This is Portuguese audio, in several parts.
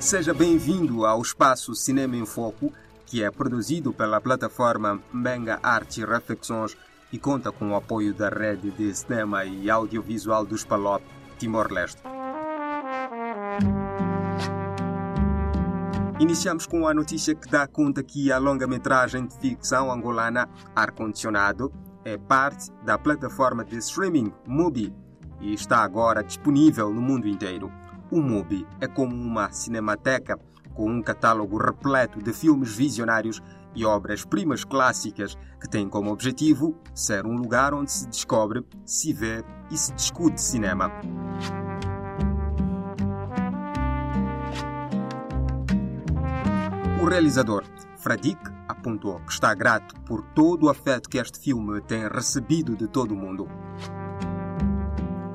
Seja bem-vindo ao espaço Cinema em Foco, que é produzido pela plataforma Menga Arte Reflexões e conta com o apoio da rede de cinema e audiovisual dos Palop, Timor-Leste. Iniciamos com a notícia que dá conta que a longa-metragem de ficção angolana Ar Condicionado é parte da plataforma de streaming Mubi e está agora disponível no mundo inteiro. O Mubi é como uma cinemateca com um catálogo repleto de filmes visionários e obras-primas clássicas que tem como objetivo ser um lugar onde se descobre, se vê e se discute cinema. O realizador Fradik apontou que está grato por todo o afeto que este filme tem recebido de todo o mundo.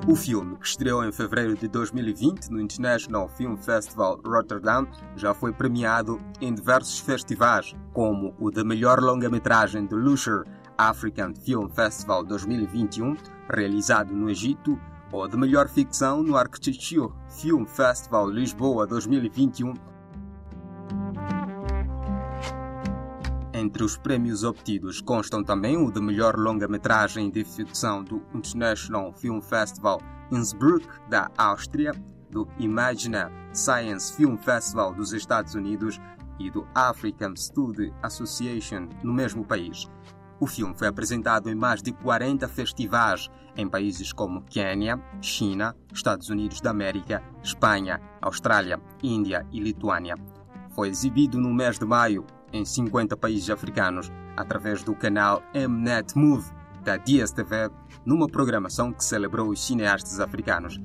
O filme, que estreou em fevereiro de 2020 no International Film Festival Rotterdam, já foi premiado em diversos festivais, como o de melhor longa-metragem do Lusher African Film Festival 2021, realizado no Egito, ou de melhor ficção no Architecture Film Festival Lisboa 2021, Entre os prêmios obtidos constam também o de melhor longa-metragem de ficção do International Film Festival Innsbruck, da Áustria, do Imagina Science Film Festival dos Estados Unidos e do African Study Association no mesmo país. O filme foi apresentado em mais de 40 festivais em países como Quênia, China, Estados Unidos da América, Espanha, Austrália, Índia e Lituânia. Foi exibido no mês de maio em 50 países africanos através do canal Mnet Move da DSTV, numa programação que celebrou os cineastas africanos.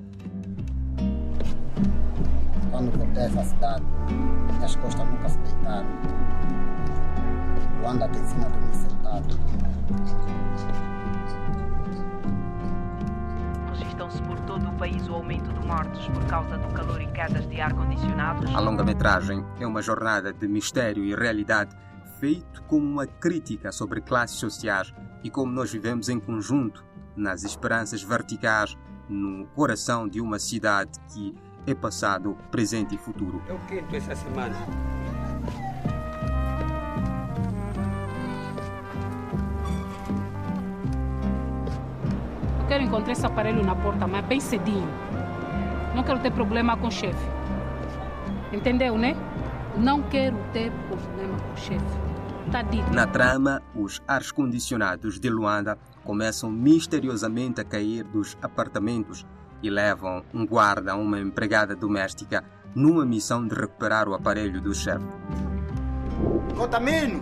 Quando voltei a cidade, minhas costas nunca se deitaram. Luanda te ensina a dormir sentado. Todo o país o aumento de mortes por causa do calor e quedas de ar-condicionados. A longa-metragem é uma jornada de mistério e realidade feito como uma crítica sobre classes sociais e como nós vivemos em conjunto nas esperanças verticais no coração de uma cidade que é passado, presente e futuro. Eu quero essa semana. Quero encontrar esse aparelho na porta, mas bem cedinho. Não quero ter problema com o chefe. Entendeu, né? Não quero ter problema com o chefe. Tá dito. Na trama, os ar-condicionados de Luanda começam misteriosamente a cair dos apartamentos e levam um guarda a uma empregada doméstica numa missão de recuperar o aparelho do chefe. Contamino!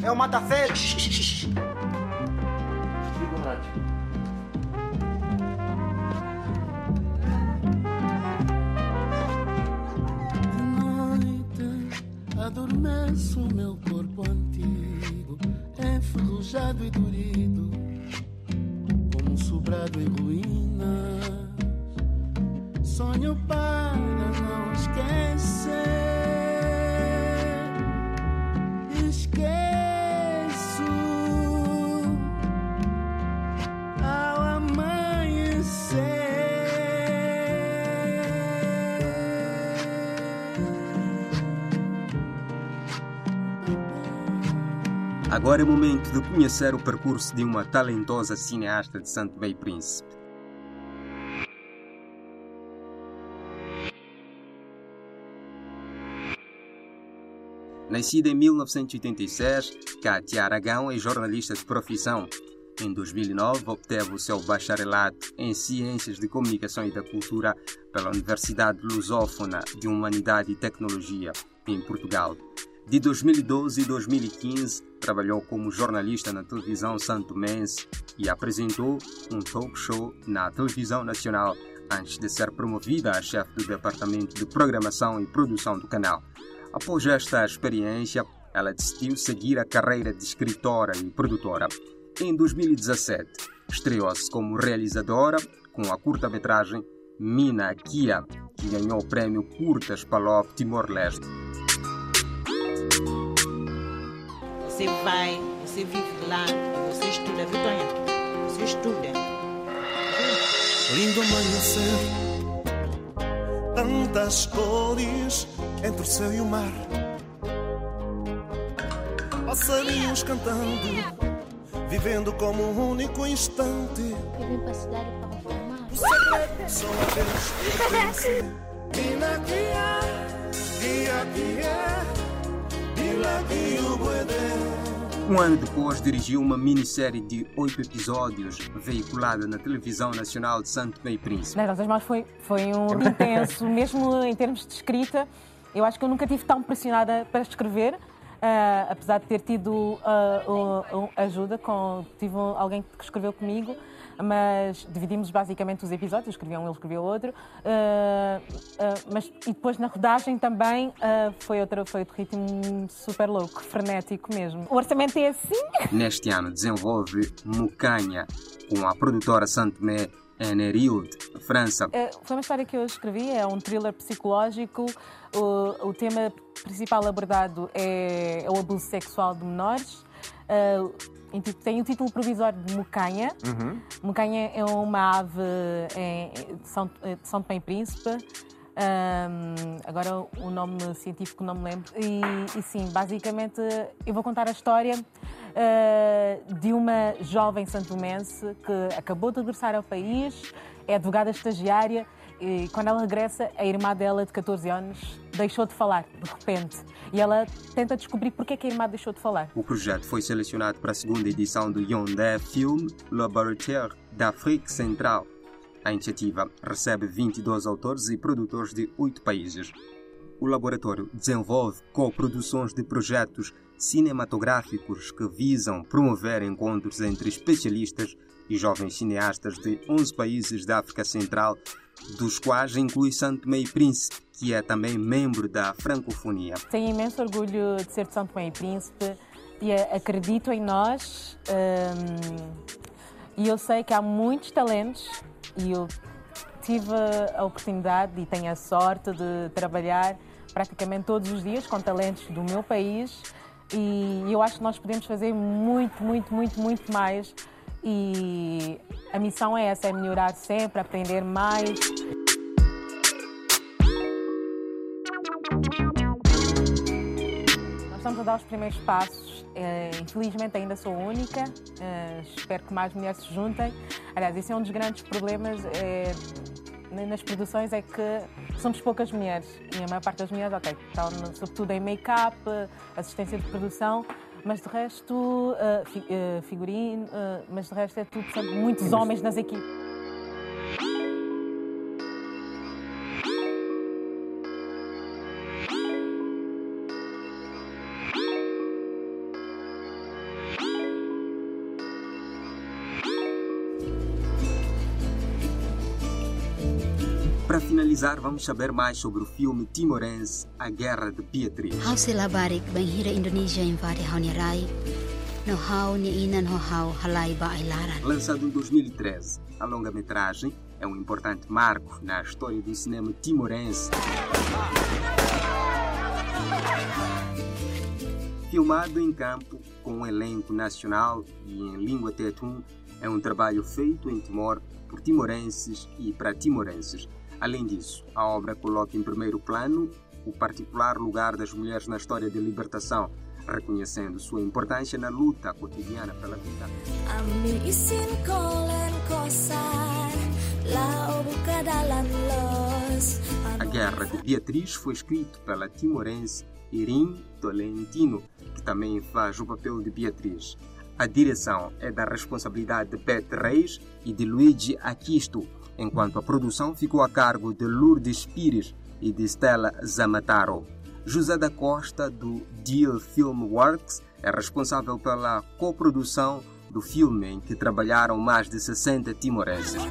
É o mata-feira! De noite adormece o meu corpo antigo, enferrujado e dorido, como um sobrado em ruínas. Sonho para não esquecer. Agora é momento de conhecer o percurso de uma talentosa cineasta de Santo Meio Príncipe. Nascida em 1986, Kátia Aragão é jornalista de profissão. Em 2009, obteve o seu bacharelato em Ciências de Comunicação e da Cultura pela Universidade Lusófona de Humanidade e Tecnologia, em Portugal. De 2012 e 2015, trabalhou como jornalista na televisão santomense e apresentou um talk show na televisão nacional antes de ser promovida a chefe do Departamento de Programação e Produção do canal. Após esta experiência, ela decidiu seguir a carreira de escritora e produtora. Em 2017, estreou-se como realizadora com a curta-metragem Mina Kia, que ganhou o prêmio Curtas Palop Timor-Leste. Você vai, você vive lá, você estuda, viu, Tonha? Você estuda. Lindo amanhecer, tantas cores entre o céu e o mar. Passarinhos cantando, vivendo como um único instante. Eu vim pra cidade para reformar. O segredo só a Deus pertence. Dila que é, dia que é, dila que o. Um ano depois, dirigiu uma minissérie de oito episódios, veiculada na televisão nacional de Santo e Príncipe. Nas nossas mãos foi, foi um dia intenso, mesmo em termos de escrita. Eu acho que eu nunca tive tão pressionada para escrever, ah, apesar de ter tido o- o- ajuda, com, tive alguém que escreveu comigo, mas dividimos basicamente os episódios, eu escrevia um, ele escrevia outro. Ah, mas, e depois na rodagem também ah, foi, outro, foi outro ritmo super louco, frenético mesmo. O orçamento é assim. Neste ano, desenvolve Mucanha com a produtora Santo Tomé Enerilde, França. Foi uma história que eu escrevi, é um thriller psicológico. O, o tema principal abordado é, é o abuso sexual de menores. Inti- tem o título provisório de Mucanha. Mucanha é uma ave de São, de São Tomé e Príncipe. Ahm, agora o nome científico não me lembro. E, e sim, basicamente eu vou contar a história ah, de uma jovem santomense que acabou de regressar ao país, é advogada estagiária e quando ela regressa, a irmã dela de 14 anos deixou de falar, de repente. E ela tenta descobrir porque é que a irmã deixou de falar. O projeto foi selecionado para a segunda edição do Yondé Film Laboratoire d'Afrique Central. A iniciativa recebe 22 autores e produtores de oito países. O laboratório desenvolve co-produções de projetos cinematográficos que visam promover encontros entre especialistas e jovens cineastas de 11 países da África Central, dos quais inclui Santo e Príncipe, que é também membro da francofonia. Tenho imenso orgulho de ser de Tomé e Príncipe e a- acredito em nós. hum, e eu sei que há muitos talentos e eu tive a oportunidade e tenho a sorte de trabalhar praticamente todos os dias com talentos do meu país e eu acho que nós podemos fazer muito, muito, muito, muito mais. E a missão é essa, é melhorar sempre, aprender mais. Nós estamos a dar os primeiros passos. Eh, infelizmente ainda sou única. Eh, espero que mais mulheres se juntem. Aliás, esse é um dos grandes problemas eh, nas produções é que somos poucas mulheres e a maior parte das mulheres, ok, estão sobretudo em make-up, assistência de produção, mas de resto, eh, fi- eh, figurino, eh, mas de resto é tudo, portanto, muitos homens nas equipes. Para finalizar, vamos saber mais sobre o filme timorense A Guerra de Beatriz. Barik bang hira Indonesia vari ni inan halai. Lançado em 2013, a longa-metragem é um importante marco na história do cinema timorense. Filmado em campo com um elenco nacional e em língua tetum, é um trabalho feito em Timor por timorenses e para timorenses. Além disso, a obra coloca em primeiro plano o particular lugar das mulheres na história de libertação, reconhecendo sua importância na luta cotidiana pela vida. A Guerra de Beatriz foi escrito pela timorense Irim Tolentino, que também faz o papel de Beatriz. A direção é da responsabilidade de Pet Reis e de Luigi Aquisto, enquanto a produção ficou a cargo de Lourdes Pires e de Stella Zamataro. José da Costa, do Deal Film Works, é responsável pela coprodução do filme em que trabalharam mais de 60 timorenses.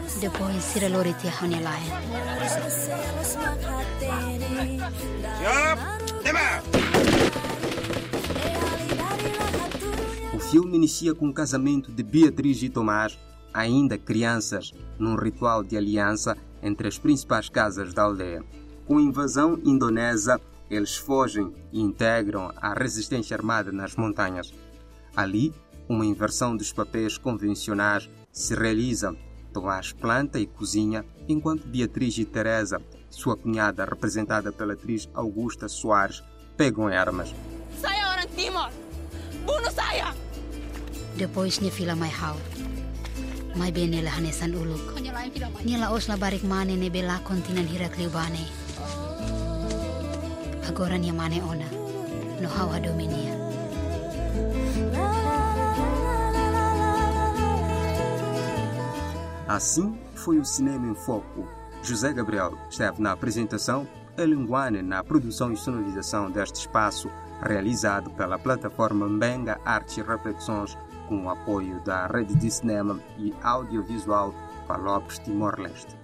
O filme inicia com o casamento de Beatriz e Tomás, ainda crianças, num ritual de aliança entre as principais casas da aldeia. Com a invasão indonesa, eles fogem e integram a resistência armada nas montanhas. Ali, uma inversão dos papéis convencionais se realiza. Tomás planta e cozinha, enquanto Beatriz e Teresa Sua cunhada, representada pela atriz Augusta Soares, pegam em armas. Saia orang Timor! Bunuh saya! Depois fila may haw. May ben nila hanesan ulog. Nila os la barik mane ne bela kontinan hirak liubane. Agora niya mane ona. No haw adominia. Assim foi o Cinema em Foco. José Gabriel esteve na apresentação, Elinguane na produção e sonorização deste espaço, realizado pela plataforma Mbenga Artes e Reflexões, com o apoio da Rede de Cinema e Audiovisual Palopes Timor-Leste.